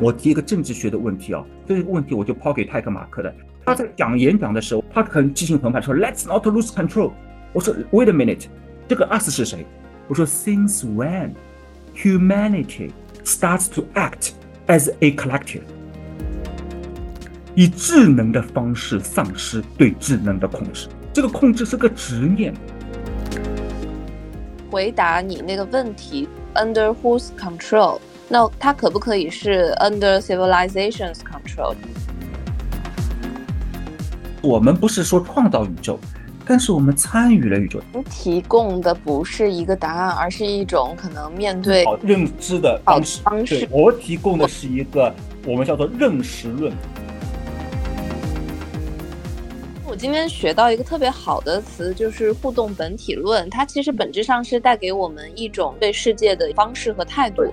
我提一个政治学的问题啊，这个问题我就抛给泰克马克的。他在讲演讲的时候，他很激情澎湃说：“Let's not lose control。”我说：“Wait a minute，这个 us 是谁？”我说：“Since when humanity starts to act as a collective，以智能的方式丧失对智能的控制，这个控制是个执念。”回答你那个问题，Under whose control？那它可不可以是 under civilization's control？我们不是说创造宇宙，但是我们参与了宇宙。提供的不是一个答案，而是一种可能面对认知的方式。方式，我提供的是一个我们叫做认识论。我今天学到一个特别好的词，就是互动本体论。它其实本质上是带给我们一种对世界的方式和态度。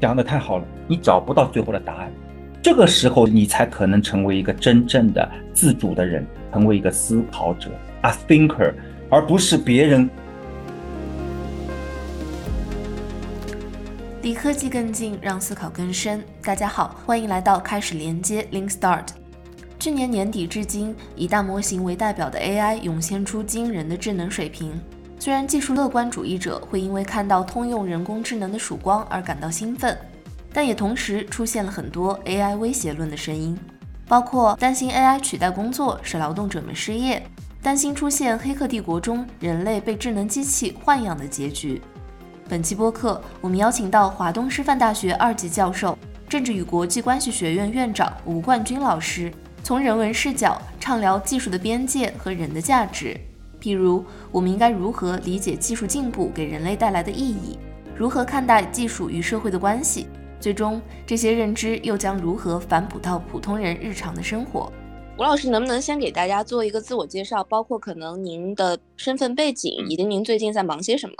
讲的太好了，你找不到最后的答案，这个时候你才可能成为一个真正的自主的人，成为一个思考者，a thinker，而不是别人。离科技更近，让思考更深。大家好，欢迎来到开始连接 Link Start。去年年底至今，以大模型为代表的 AI 涌现出惊人的智能水平。虽然技术乐观主义者会因为看到通用人工智能的曙光而感到兴奋，但也同时出现了很多 AI 威胁论的声音，包括担心 AI 取代工作使劳动者们失业，担心出现《黑客帝国》中人类被智能机器豢养的结局。本期播客，我们邀请到华东师范大学二级教授、政治与国际关系学院院长吴冠军老师，从人文视角畅聊技术的边界和人的价值。譬如，我们应该如何理解技术进步给人类带来的意义？如何看待技术与社会的关系？最终，这些认知又将如何反哺到普通人日常的生活？吴老师，能不能先给大家做一个自我介绍，包括可能您的身份背景，以及您最近在忙些什么？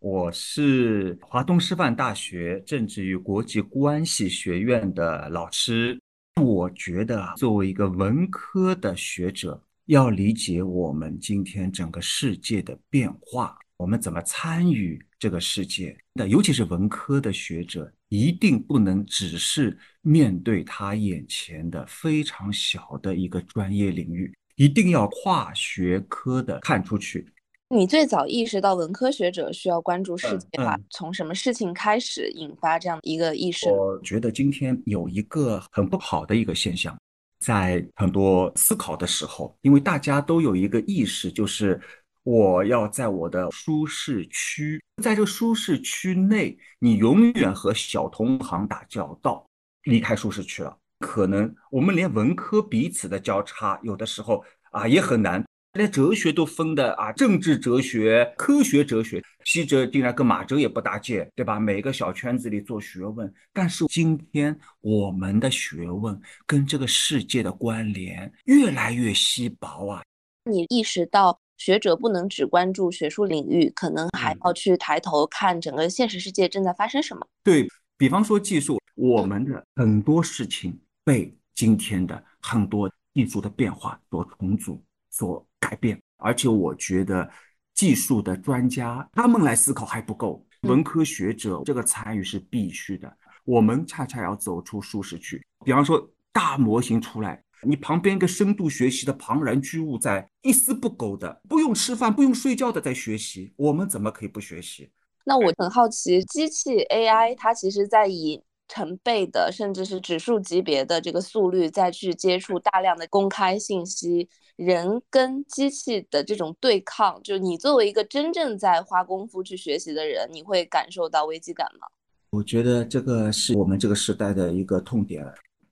我是华东师范大学政治与国际关系学院的老师。我觉得啊，作为一个文科的学者，要理解我们今天整个世界的变化，我们怎么参与这个世界？那尤其是文科的学者，一定不能只是面对他眼前的非常小的一个专业领域，一定要跨学科的看出去。你最早意识到文科学者需要关注世界化，从什么事情开始引发这样一个意识？我觉得今天有一个很不好的一个现象。在很多思考的时候，因为大家都有一个意识，就是我要在我的舒适区，在这个舒适区内，你永远和小同行打交道。离开舒适区了，可能我们连文科彼此的交叉，有的时候啊也很难。连哲学都分的啊，政治哲学、科学哲学，西哲竟然跟马哲也不搭界，对吧？每个小圈子里做学问，但是今天我们的学问跟这个世界的关联越来越稀薄啊！你意识到学者不能只关注学术领域，可能还要去抬头看整个现实世界正在发生什么？对比方说技术，我们的很多事情被今天的很多技术的变化所重组。所改变，而且我觉得技术的专家他们来思考还不够，文科学者这个参与是必须的。我们恰恰要走出舒适区，比方说大模型出来，你旁边一个深度学习的庞然巨物在一丝不苟的不用吃饭不用睡觉的在学习，我们怎么可以不学习？那我很好奇，机器 AI 它其实在以成倍的甚至是指数级别的这个速率再去接触大量的公开信息。人跟机器的这种对抗，就你作为一个真正在花功夫去学习的人，你会感受到危机感吗？我觉得这个是我们这个时代的一个痛点。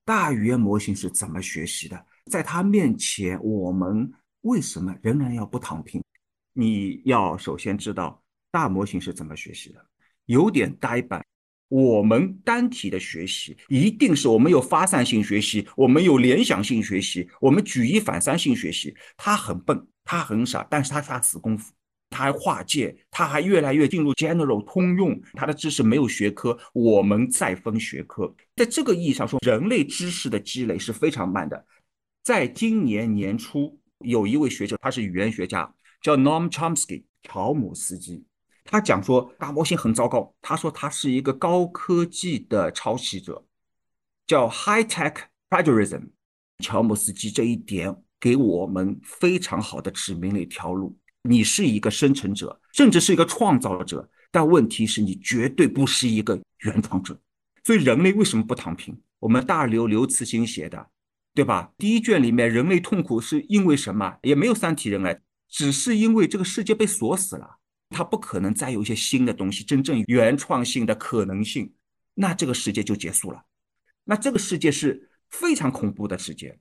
大语言模型是怎么学习的？在它面前，我们为什么仍然要不躺平？你要首先知道大模型是怎么学习的，有点呆板。我们单体的学习一定是我们有发散性学习，我们有联想性学习，我们举一反三性学习。他很笨，他很傻，但是他下死功夫，他还跨界，他还越来越进入 general 通用，他的知识没有学科，我们再分学科。在这个意义上说，人类知识的积累是非常慢的。在今年年初，有一位学者，他是语言学家，叫 Noam Chomsky，乔姆斯基。他讲说大模型很糟糕，他说他是一个高科技的抄袭者，叫 high tech plagiarism。乔姆斯基这一点给我们非常好的指明了一条路：你是一个生成者，甚至是一个创造者，但问题是你绝对不是一个原创者。所以人类为什么不躺平？我们大刘刘慈欣写的，对吧？第一卷里面人类痛苦是因为什么？也没有三体人来，只是因为这个世界被锁死了。它不可能再有一些新的东西，真正原创性的可能性，那这个世界就结束了。那这个世界是非常恐怖的世界。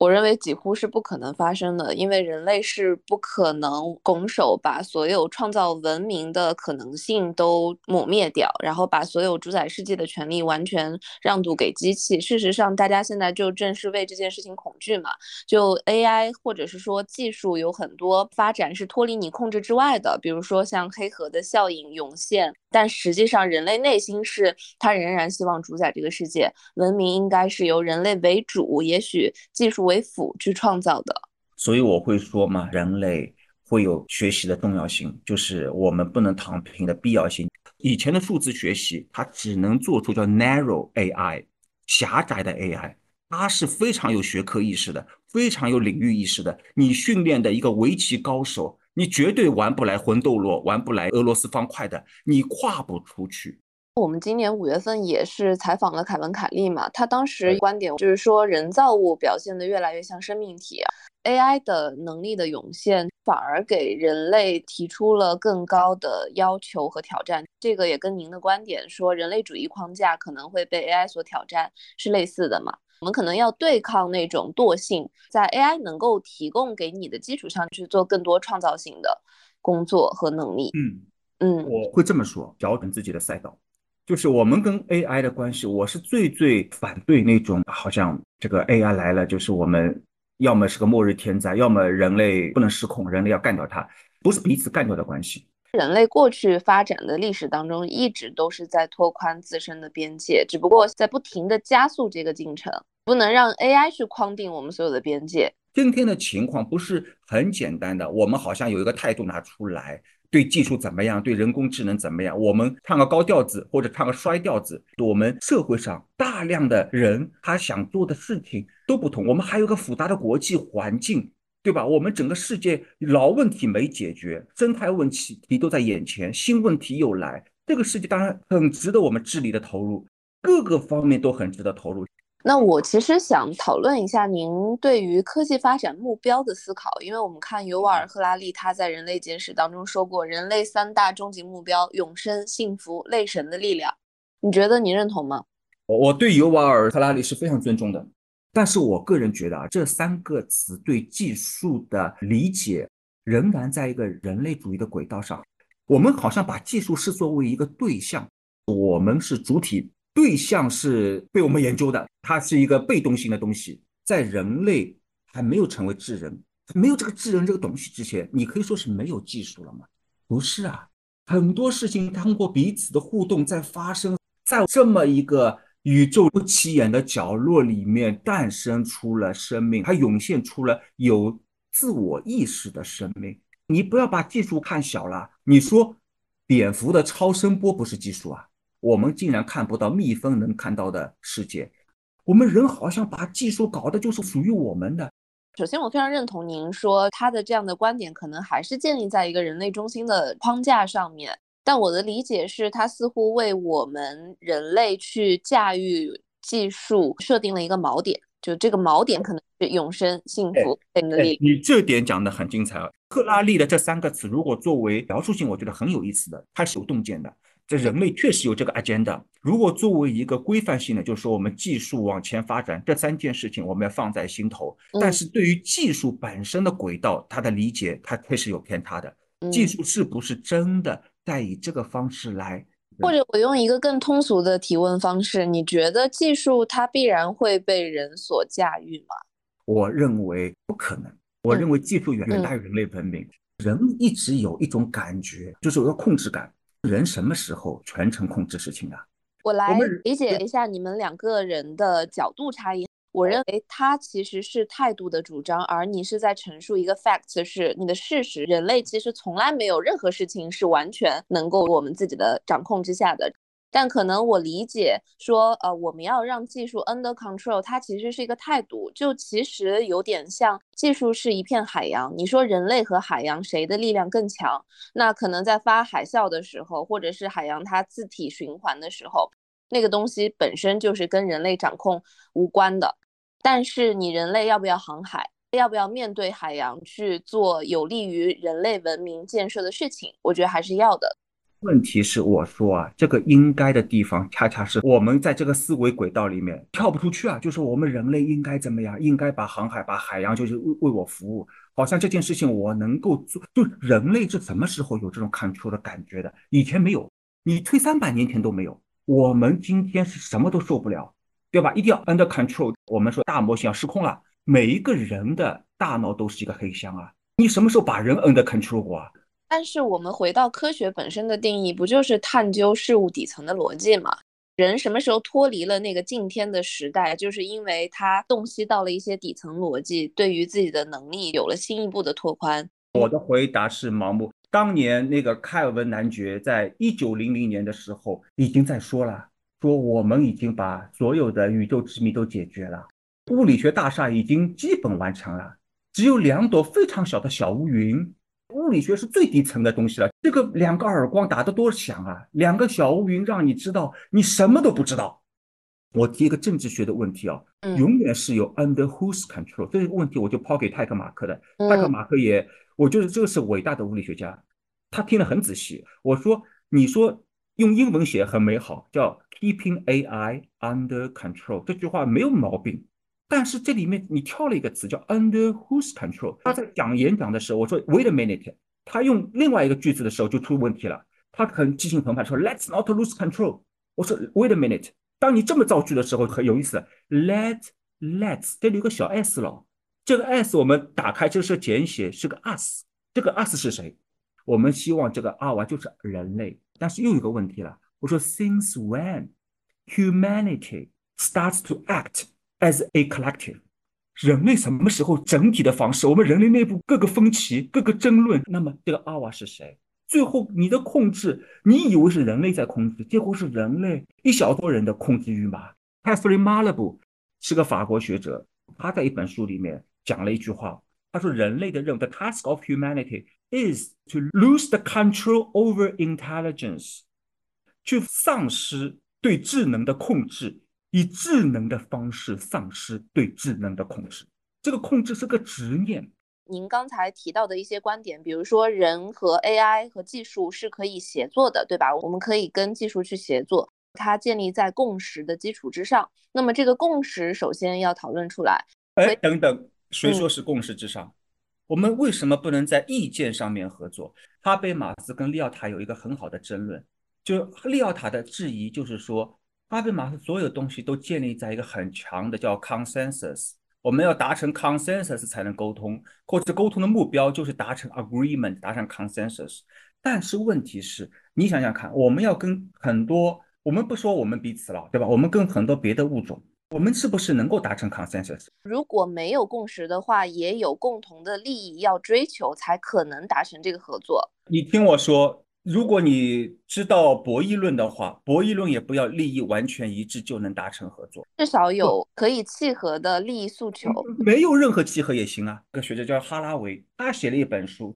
我认为几乎是不可能发生的，因为人类是不可能拱手把所有创造文明的可能性都抹灭掉，然后把所有主宰世界的权利完全让渡给机器。事实上，大家现在就正是为这件事情恐惧嘛。就 AI 或者是说技术有很多发展是脱离你控制之外的，比如说像黑盒的效应涌现。但实际上，人类内心是他仍然希望主宰这个世界，文明应该是由人类为主，也许技术为辅去创造的。所以我会说嘛，人类会有学习的重要性，就是我们不能躺平的必要性。以前的数字学习，它只能做出叫 narrow AI，狭窄的 AI，它是非常有学科意识的，非常有领域意识的。你训练的一个围棋高手。你绝对玩不来魂斗罗，玩不来俄罗斯方块的，你跨不出去。我们今年五月份也是采访了凯文·凯利嘛，他当时观点就是说，人造物表现的越来越像生命体，AI 的能力的涌现反而给人类提出了更高的要求和挑战。这个也跟您的观点说，人类主义框架可能会被 AI 所挑战是类似的嘛？我们可能要对抗那种惰性，在 AI 能够提供给你的基础上去做更多创造性的工作和能力。嗯嗯，我会这么说，调整自己的赛道，就是我们跟 AI 的关系，我是最最反对那种好像这个 AI 来了，就是我们要么是个末日天灾，要么人类不能失控，人类要干掉它，不是彼此干掉的关系。人类过去发展的历史当中，一直都是在拓宽自身的边界，只不过在不停的加速这个进程，不能让 AI 去框定我们所有的边界。今天的情况不是很简单的，我们好像有一个态度拿出来，对技术怎么样，对人工智能怎么样，我们唱个高调子或者唱个衰调子。我们社会上大量的人，他想做的事情都不同，我们还有个复杂的国际环境。对吧？我们整个世界老问题没解决，生态问题题都在眼前，新问题又来，这个世界当然很值得我们智力的投入，各个方面都很值得投入。那我其实想讨论一下您对于科技发展目标的思考，因为我们看尤瓦尔·赫拉利他在《人类简史》当中说过，人类三大终极目标：永生、幸福、类神的力量。你觉得你认同吗？我对尤瓦尔·赫拉利是非常尊重的。但是我个人觉得啊，这三个词对技术的理解仍然在一个人类主义的轨道上。我们好像把技术视作为一个对象，我们是主体，对象是被我们研究的，它是一个被动性的东西。在人类还没有成为智人，没有这个智人这个东西之前，你可以说是没有技术了吗？不是啊，很多事情通过彼此的互动在发生，在这么一个。宇宙不起眼的角落里面诞生出了生命，它涌现出了有自我意识的生命。你不要把技术看小了。你说蝙蝠的超声波不是技术啊？我们竟然看不到蜜蜂能看到的世界。我们人好像把技术搞的就是属于我们的。首先，我非常认同您说他的这样的观点，可能还是建立在一个人类中心的框架上面。但我的理解是，它似乎为我们人类去驾驭技术设定了一个锚点，就这个锚点可能是永生、幸福等的力。你这点讲的很精彩啊！克拉利的这三个词，如果作为描述性，我觉得很有意思的，它是有洞见的。这人类确实有这个 agenda。如果作为一个规范性的，就是说我们技术往前发展，这三件事情我们要放在心头。但是对于技术本身的轨道，它的理解，它确实有偏差的。技术是不是真的？再以这个方式来，或者我用一个更通俗的提问方式，你觉得技术它必然会被人所驾驭吗？我认为不可能。我认为技术远远大于人类文明。人一直有一种感觉，就是有个控制感。人什么时候全程控制事情的？我来理解一下你们两个人的角度差异。我认为它其实是态度的主张，而你是在陈述一个 fact，是你的事实。人类其实从来没有任何事情是完全能够我们自己的掌控之下的。但可能我理解说，呃，我们要让技术 under control，它其实是一个态度，就其实有点像技术是一片海洋。你说人类和海洋谁的力量更强？那可能在发海啸的时候，或者是海洋它自体循环的时候，那个东西本身就是跟人类掌控无关的。但是你人类要不要航海？要不要面对海洋去做有利于人类文明建设的事情？我觉得还是要的。问题是，我说啊，这个应该的地方，恰恰是我们在这个思维轨道里面跳不出去啊。就是我们人类应该怎么样？应该把航海、把海洋，就是为为我服务。好像这件事情我能够做。就人类是什么时候有这种 control 的感觉的？以前没有，你推三百年前都没有。我们今天是什么都受不了，对吧？一定要 under control。我们说大模型要失控了，每一个人的大脑都是一个黑箱啊。你什么时候把人 under control 过啊？但是我们回到科学本身的定义，不就是探究事物底层的逻辑吗？人什么时候脱离了那个敬天的时代，就是因为他洞悉到了一些底层逻辑，对于自己的能力有了新一步的拓宽。我的回答是盲目。当年那个开尔文男爵在一九零零年的时候已经在说了，说我们已经把所有的宇宙之谜都解决了，物理学大厦已经基本完成了，只有两朵非常小的小乌云。物理学是最底层的东西了，这个两个耳光打得多响啊！两个小乌云让你知道你什么都不知道。我提一个政治学的问题啊，永远是有 under whose control 这个问题，我就抛给泰克马克的。泰克马克也，我觉得这个是伟大的物理学家，他听得很仔细。我说，你说用英文写很美好，叫 keeping AI under control，这句话没有毛病。但是这里面你跳了一个词叫 under whose control。他在讲演讲的时候，我说 wait a minute，他用另外一个句子的时候就出问题了。他很激情澎湃说 let's not lose control。我说 wait a minute，当你这么造句的时候很有意思。let let's 这里有个小 s 了，这个 s 我们打开这是简写，是个 us。这个 us 是谁？我们希望这个阿瓦就是人类。但是又有个问题了，我说 since when humanity starts to act As a collective，人类什么时候整体的方式？我们人类内部各个分歧、各个争论。那么这个阿瓦是谁？最后你的控制，你以为是人类在控制，结果是人类一小撮人的控制欲嘛？Catherine Malabou 是个法国学者，他在一本书里面讲了一句话，他说：“人类的任务，the task of humanity is to lose the control over intelligence，去丧失对智能的控制。”以智能的方式丧失对智能的控制，这个控制是个执念。您刚才提到的一些观点，比如说人和 AI 和技术是可以协作的，对吧？我们可以跟技术去协作，它建立在共识的基础之上。那么这个共识首先要讨论出来。哎，等等，谁说是共识之上？我们为什么不能在意见上面合作？哈贝马斯跟利奥塔有一个很好的争论，就利奥塔的质疑就是说。哈贝马斯所有东西都建立在一个很强的叫 consensus，我们要达成 consensus 才能沟通，或者沟通的目标就是达成 agreement，达成 consensus。但是问题是，你想想看，我们要跟很多，我们不说我们彼此了，对吧？我们跟很多别的物种，我们是不是能够达成 consensus？如果没有共识的话，也有共同的利益要追求，才可能达成这个合作。你听我说。如果你知道博弈论的话，博弈论也不要利益完全一致就能达成合作，至少有可以契合的利益诉求。没有任何契合也行啊。个学者叫哈拉维，他写了一本书，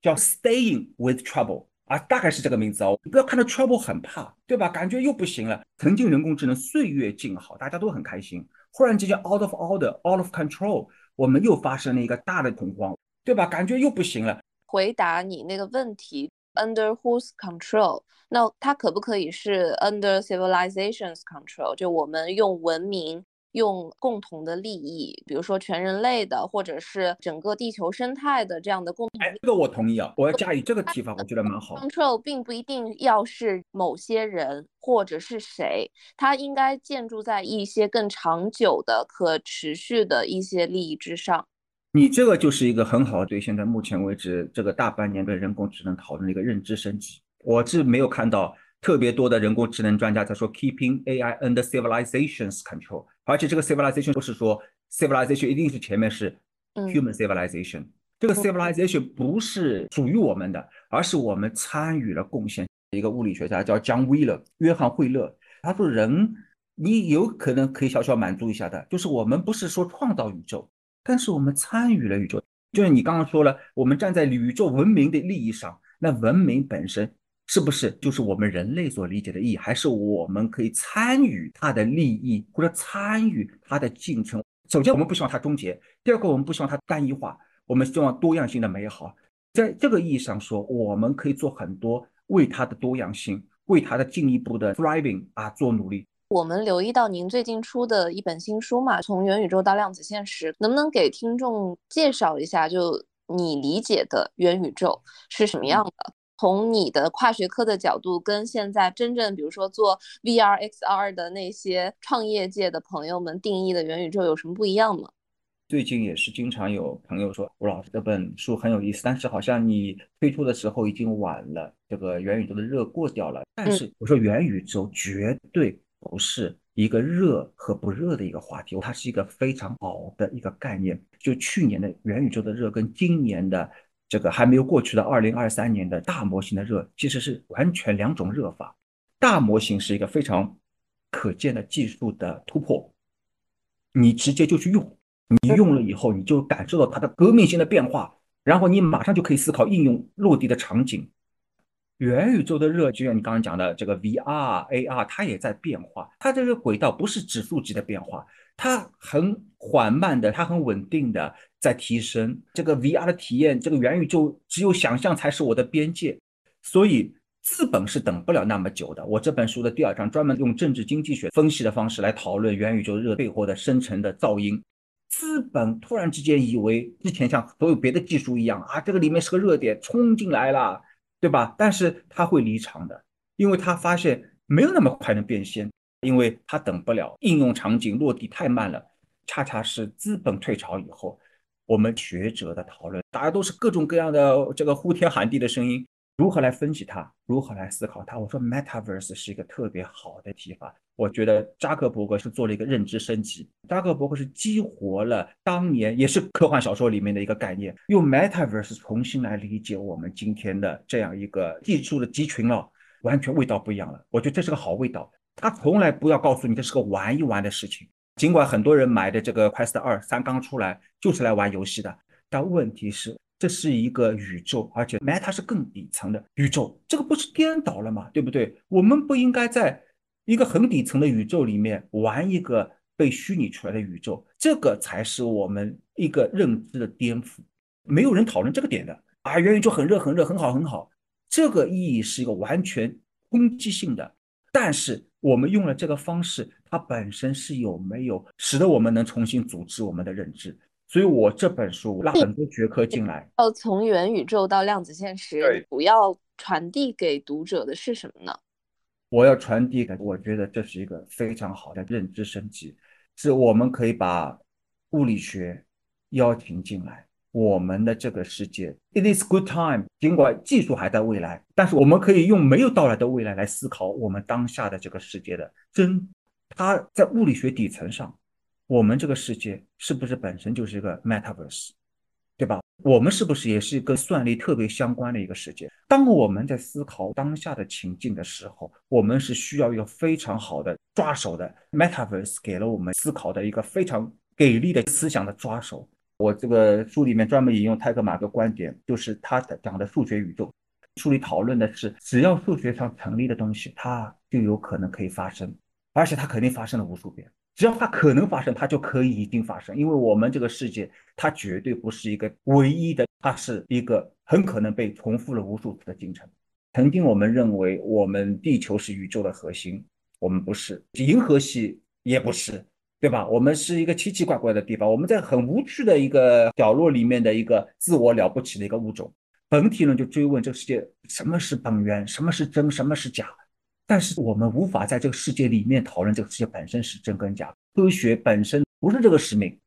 叫《Staying with Trouble》啊，大概是这个名字哦。你不要看到 Trouble 很怕，对吧？感觉又不行了。曾经人工智能岁月静好，大家都很开心。忽然之间 out of order, out of control，我们又发生了一个大的恐慌，对吧？感觉又不行了。回答你那个问题。Under whose control？那它可不可以是 under civilization's control？就我们用文明、用共同的利益，比如说全人类的，或者是整个地球生态的这样的共同。哎，这个我同意啊，我要加以这个提法，我觉得蛮好。Control 并不一定要是某些人或者是谁，它应该建筑在一些更长久的、可持续的一些利益之上。你这个就是一个很好的对现在目前为止这个大半年的人工智能讨论的一个认知升级。我是没有看到特别多的人工智能专家在说 keeping AI under civilization's control，而且这个 civilization 不是说 civilization 一定是前面是嗯 human civilization，、这个 civilization 不是属于我们的，而是我们参与了贡献。一个物理学家叫 John Wheeler，约翰惠勒，他说人你有可能可以小小满足一下的，就是我们不是说创造宇宙，但是我们参与了宇宙。就是你刚刚说了，我们站在宇宙文明的利益上，那文明本身是不是就是我们人类所理解的意义，还是我们可以参与它的利益，或者参与它的进程？首先，我们不希望它终结；第二个，我们不希望它单一化，我们希望多样性的美好。在这个意义上说，我们可以做很多为它的多样性、为它的进一步的 thriving 啊做努力。我们留意到您最近出的一本新书嘛，从元宇宙到量子现实，能不能给听众介绍一下，就你理解的元宇宙是什么样的？从你的跨学科的角度，跟现在真正比如说做 VR、XR 的那些创业界的朋友们定义的元宇宙有什么不一样吗？最近也是经常有朋友说，吴老师这本书很有意思，但是好像你推出的时候已经晚了，这个元宇宙的热过掉了。但是我说元宇宙绝对不是一个热和不热的一个话题，它是一个非常好的一个概念。就去年的元宇宙的热跟今年的这个还没有过去的二零二三年的大模型的热，其实是完全两种热法。大模型是一个非常可见的技术的突破，你直接就去用。你用了以后，你就感受到它的革命性的变化，然后你马上就可以思考应用落地的场景。元宇宙的热，就像你刚刚讲的这个 VR、AR，它也在变化。它这个轨道不是指数级的变化，它很缓慢的，它很稳定的在提升。这个 VR 的体验，这个元宇宙只有想象才是我的边界，所以资本是等不了那么久的。我这本书的第二章专门用政治经济学分析的方式来讨论元宇宙热背后的深层的噪音。资本突然之间以为之前像所有别的技术一样啊，这个里面是个热点，冲进来了，对吧？但是他会离场的，因为他发现没有那么快能变现，因为他等不了应用场景落地太慢了。恰恰是资本退潮以后，我们学者的讨论，大家都是各种各样的这个呼天喊地的声音，如何来分析它，如何来思考它？我说 Metaverse 是一个特别好的提法。我觉得扎克伯格是做了一个认知升级，扎克伯格是激活了当年也是科幻小说里面的一个概念，用 Metaverse 重新来理解我们今天的这样一个技术的集群了，完全味道不一样了。我觉得这是个好味道。他从来不要告诉你这是个玩一玩的事情，尽管很多人买的这个 Quest 二三刚出来就是来玩游戏的，但问题是这是一个宇宙，而且 Meta 是更底层的宇宙，这个不是颠倒了吗？对不对？我们不应该在。一个很底层的宇宙里面玩一个被虚拟出来的宇宙，这个才是我们一个认知的颠覆。没有人讨论这个点的啊，元宇宙很热很热很好很好，这个意义是一个完全攻击性的。但是我们用了这个方式，它本身是有没有使得我们能重新组织我们的认知？所以我这本书拉很多学科进来，要从元宇宙到量子现实，主要传递给读者的是什么呢？我要传递给，我觉得这是一个非常好的认知升级，是我们可以把物理学邀请进来，我们的这个世界，it is good time。尽管技术还在未来，但是我们可以用没有到来的未来来思考我们当下的这个世界的真。它在物理学底层上，我们这个世界是不是本身就是一个 metaverse，对吧？我们是不是也是跟算力特别相关的一个世界？当我们在思考当下的情境的时候，我们是需要一个非常好的抓手的。Metaverse 给了我们思考的一个非常给力的思想的抓手。我这个书里面专门引用泰格马的观点，就是他讲的数学宇宙。书里讨论的是，只要数学上成立的东西，它就有可能可以发生，而且它肯定发生了无数遍。只要它可能发生，它就可以已经发生。因为我们这个世界，它绝对不是一个唯一的，它是一个很可能被重复了无数次的进程。曾经我们认为我们地球是宇宙的核心，我们不是；银河系也不是，对吧？我们是一个奇奇怪怪的地方，我们在很无趣的一个角落里面的一个自我了不起的一个物种。本体论就追问这个世界什么是本源，什么是真，什么是假。但是我们无法在这个世界里面讨论这个世界本身是真跟假，科学本身不是这个使命。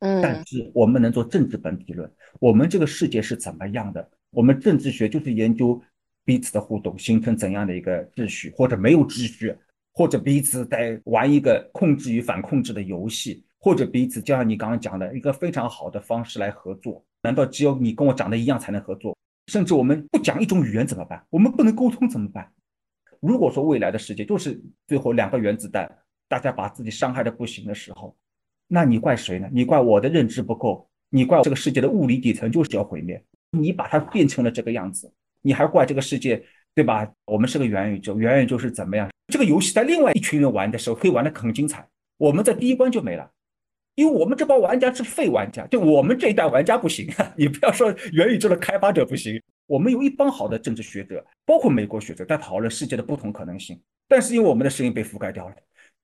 嗯，但是我们能做政治本体论，我们这个世界是怎么样的？我们政治学就是研究彼此的互动，形成怎样的一个秩序，或者没有秩序，或者彼此在玩一个控制与反控制的游戏，或者彼此就像你刚刚讲的一个非常好的方式来合作。难道只有你跟我长得一样才能合作？甚至我们不讲一种语言怎么办？我们不能沟通怎么办？如果说未来的世界就是最后两个原子弹，大家把自己伤害的不行的时候，那你怪谁呢？你怪我的认知不够？你怪这个世界的物理底层就是要毁灭？你把它变成了这个样子，你还怪这个世界对吧？我们是个元宇宙，元宇宙是怎么样？这个游戏在另外一群人玩的时候可以玩的很精彩，我们在第一关就没了。因为我们这帮玩家是废玩家，就我们这一代玩家不行。你不要说元宇宙的开发者不行，我们有一帮好的政治学者，包括美国学者，在讨论世界的不同可能性。但是因为我们的声音被覆盖掉了，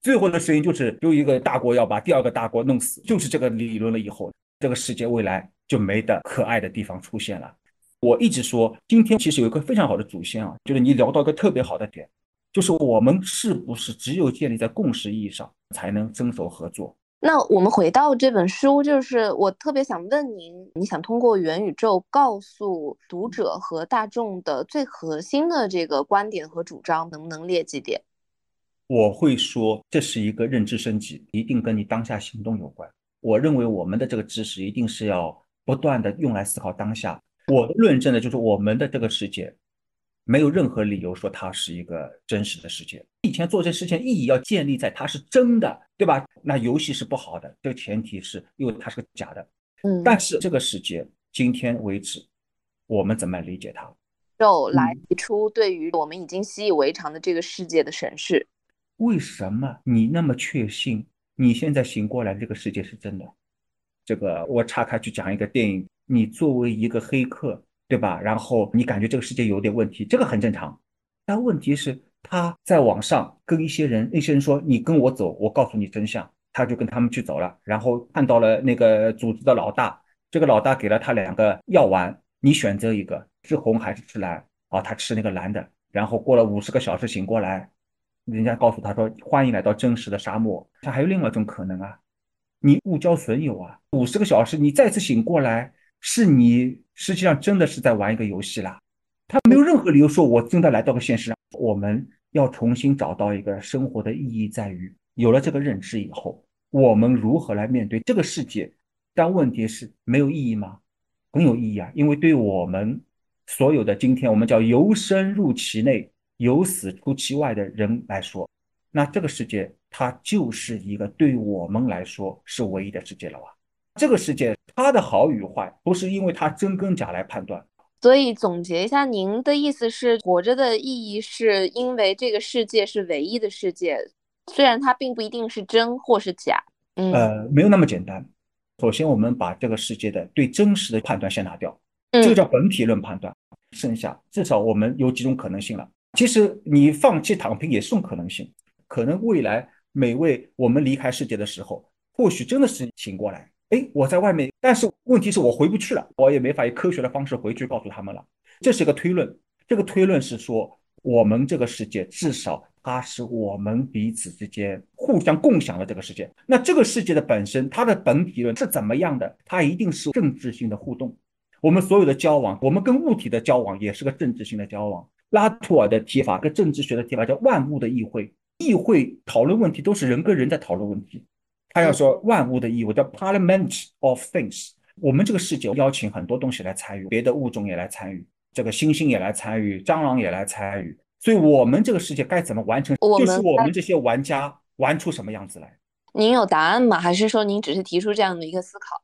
最后的声音就是有一个大国要把第二个大国弄死，就是这个理论了。以后这个世界未来就没的可爱的地方出现了。我一直说，今天其实有一个非常好的主线啊，就是你聊到一个特别好的点，就是我们是不是只有建立在共识意义上，才能遵守合作？那我们回到这本书，就是我特别想问您，你想通过元宇宙告诉读者和大众的最核心的这个观点和主张，能不能列几点？我会说，这是一个认知升级，一定跟你当下行动有关。我认为我们的这个知识一定是要不断的用来思考当下。我的论证呢，就是我们的这个世界。没有任何理由说它是一个真实的世界。以前做这事情意义要建立在它是真的，对吧？那游戏是不好的，这个前提是因为它是个假的。嗯，但是这个世界今天为止，我们怎么理解它？就来提出对于我们已经习以为常的这个世界的审视。为什么你那么确信你现在醒过来这个世界是真的？这个我岔开去讲一个电影，你作为一个黑客。对吧？然后你感觉这个世界有点问题，这个很正常。但问题是他在网上跟一些人，那些人说：“你跟我走，我告诉你真相。”他就跟他们去走了，然后看到了那个组织的老大。这个老大给了他两个药丸，你选择一个，吃红还是吃蓝？啊，他吃那个蓝的。然后过了五十个小时醒过来，人家告诉他说：“欢迎来到真实的沙漠。”他还有另外一种可能啊，你误交损友啊，五十个小时你再次醒过来。是你实际上真的是在玩一个游戏啦，他没有任何理由说我真的来到个现实上。我们要重新找到一个生活的意义，在于有了这个认知以后，我们如何来面对这个世界？但问题是没有意义吗？很有意义啊，因为对我们所有的今天我们叫由生入其内，由死出其外的人来说，那这个世界它就是一个对我们来说是唯一的世界了啊。这个世界它的好与坏，不是因为它真跟假来判断。所以总结一下，您的意思是，活着的意义是因为这个世界是唯一的世界，虽然它并不一定是真或是假。嗯，呃，没有那么简单。首先，我们把这个世界的对真实的判断先拿掉，这个叫本体论判断。剩下至少我们有几种可能性了。其实你放弃躺平也是种可能性，可能未来每位我们离开世界的时候，或许真的是醒过来。哎，我在外面，但是问题是我回不去了，我也没法以科学的方式回去告诉他们了。这是一个推论，这个推论是说，我们这个世界至少它是我们彼此之间互相共享的这个世界。那这个世界的本身，它的本体论是怎么样的？它一定是政治性的互动。我们所有的交往，我们跟物体的交往也是个政治性的交往。拉图尔的提法跟政治学的提法叫万物的议会，议会讨论问题都是人跟人在讨论问题。他要说万物的义务叫 Parliament of Things。我们这个世界邀请很多东西来参与，别的物种也来参与，这个猩猩也来参与，蟑螂也来参与。所以，我们这个世界该怎么完成？就是我们这些玩家玩出什么样子来？您有答案吗？还是说您只是提出这样的一个思考？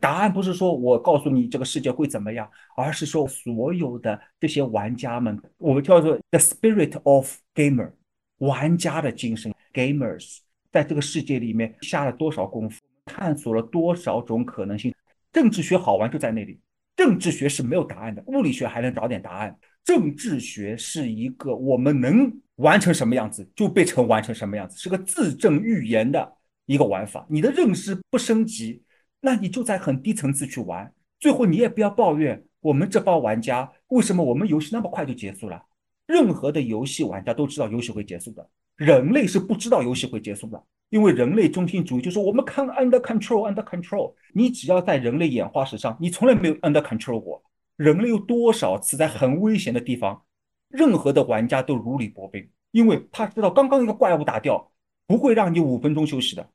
答案不是说我告诉你这个世界会怎么样，而是说所有的这些玩家们，我们叫做 The Spirit of Gamer，玩家的精神，Gamers。在这个世界里面下了多少功夫，探索了多少种可能性？政治学好玩就在那里。政治学是没有答案的，物理学还能找点答案。政治学是一个我们能完成什么样子就被成完成什么样子，是个自证预言的一个玩法。你的认识不升级，那你就在很低层次去玩，最后你也不要抱怨我们这帮玩家为什么我们游戏那么快就结束了。任何的游戏玩家都知道游戏会结束的。人类是不知道游戏会结束的，因为人类中心主义就是我们看 under control，under control。你只要在人类演化史上，你从来没有 under control 过。人类有多少次在很危险的地方，任何的玩家都如履薄冰，因为他知道刚刚一个怪物打掉，不会让你五分钟休息的，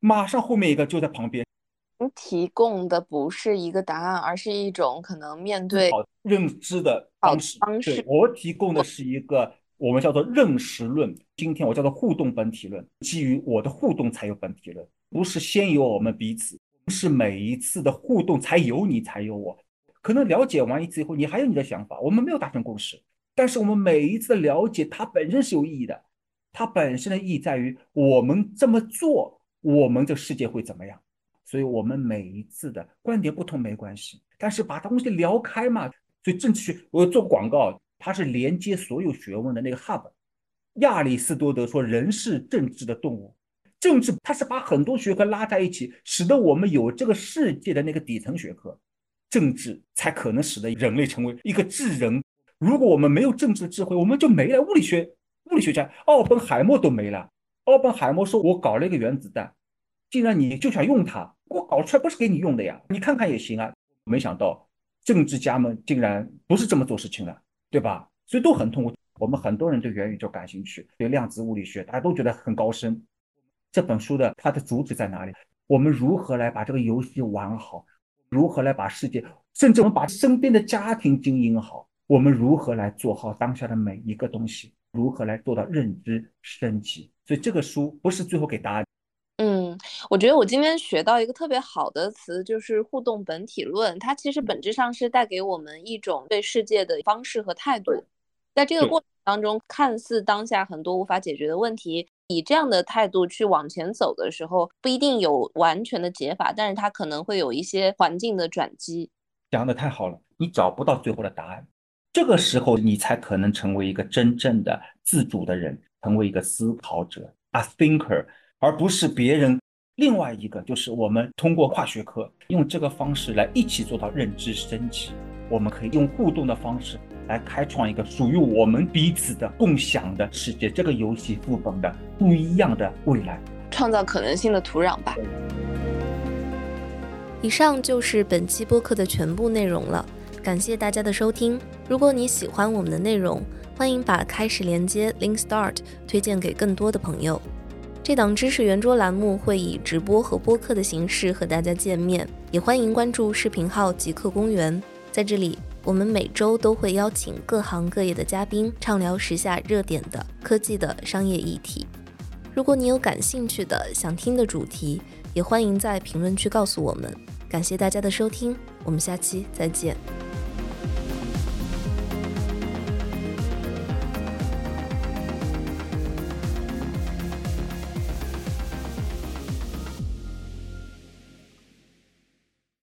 马上后面一个就在旁边。提供的不是一个答案，而是一种可能面对认知的方式。方式，我提供的是一个我们叫做认识论，今天我叫做互动本体论，基于我的互动才有本体论，不是先有我们彼此，是每一次的互动才有你才有我。可能了解完一次以后，你还有你的想法，我们没有达成共识。但是我们每一次的了解，它本身是有意义的。它本身的意义在于，我们这么做，我们这世界会怎么样？所以，我们每一次的观点不同没关系，但是把东西聊开嘛。所以，政治学我做广告，它是连接所有学问的那个 hub。亚里士多德说，人是政治的动物，政治它是把很多学科拉在一起，使得我们有这个世界的那个底层学科。政治才可能使得人类成为一个智人。如果我们没有政治智慧，我们就没了。物理学，物理学家奥本海默都没了。奥本海默说：“我搞了一个原子弹，竟然你就想用它？我搞出来不是给你用的呀，你看看也行啊。”没想到政治家们竟然不是这么做事情的，对吧？所以都很痛苦。我们很多人对元宇宙感兴趣，对量子物理学，大家都觉得很高深。这本书的它的主旨在哪里？我们如何来把这个游戏玩好？如何来把世界，甚至我们把身边的家庭经营好？我们如何来做好当下的每一个东西？如何来做到认知升级？所以这个书不是最后给答案。嗯，我觉得我今天学到一个特别好的词，就是互动本体论。它其实本质上是带给我们一种对世界的方式和态度。在这个过程当中，看似当下很多无法解决的问题。以这样的态度去往前走的时候，不一定有完全的解法，但是它可能会有一些环境的转机。讲的太好了，你找不到最后的答案，这个时候你才可能成为一个真正的自主的人，成为一个思考者，a thinker，而不是别人。另外一个就是我们通过跨学科，用这个方式来一起做到认知升级。我们可以用互动的方式。来开创一个属于我们彼此的共享的世界，这个游戏副本的不一样的未来，创造可能性的土壤吧。以上就是本期播客的全部内容了，感谢大家的收听。如果你喜欢我们的内容，欢迎把开始连接 Link Start 推荐给更多的朋友。这档知识圆桌栏目会以直播和播客的形式和大家见面，也欢迎关注视频号极客公园，在这里。我们每周都会邀请各行各业的嘉宾，畅聊时下热点的科技的商业议题。如果你有感兴趣的、想听的主题，也欢迎在评论区告诉我们。感谢大家的收听，我们下期再见。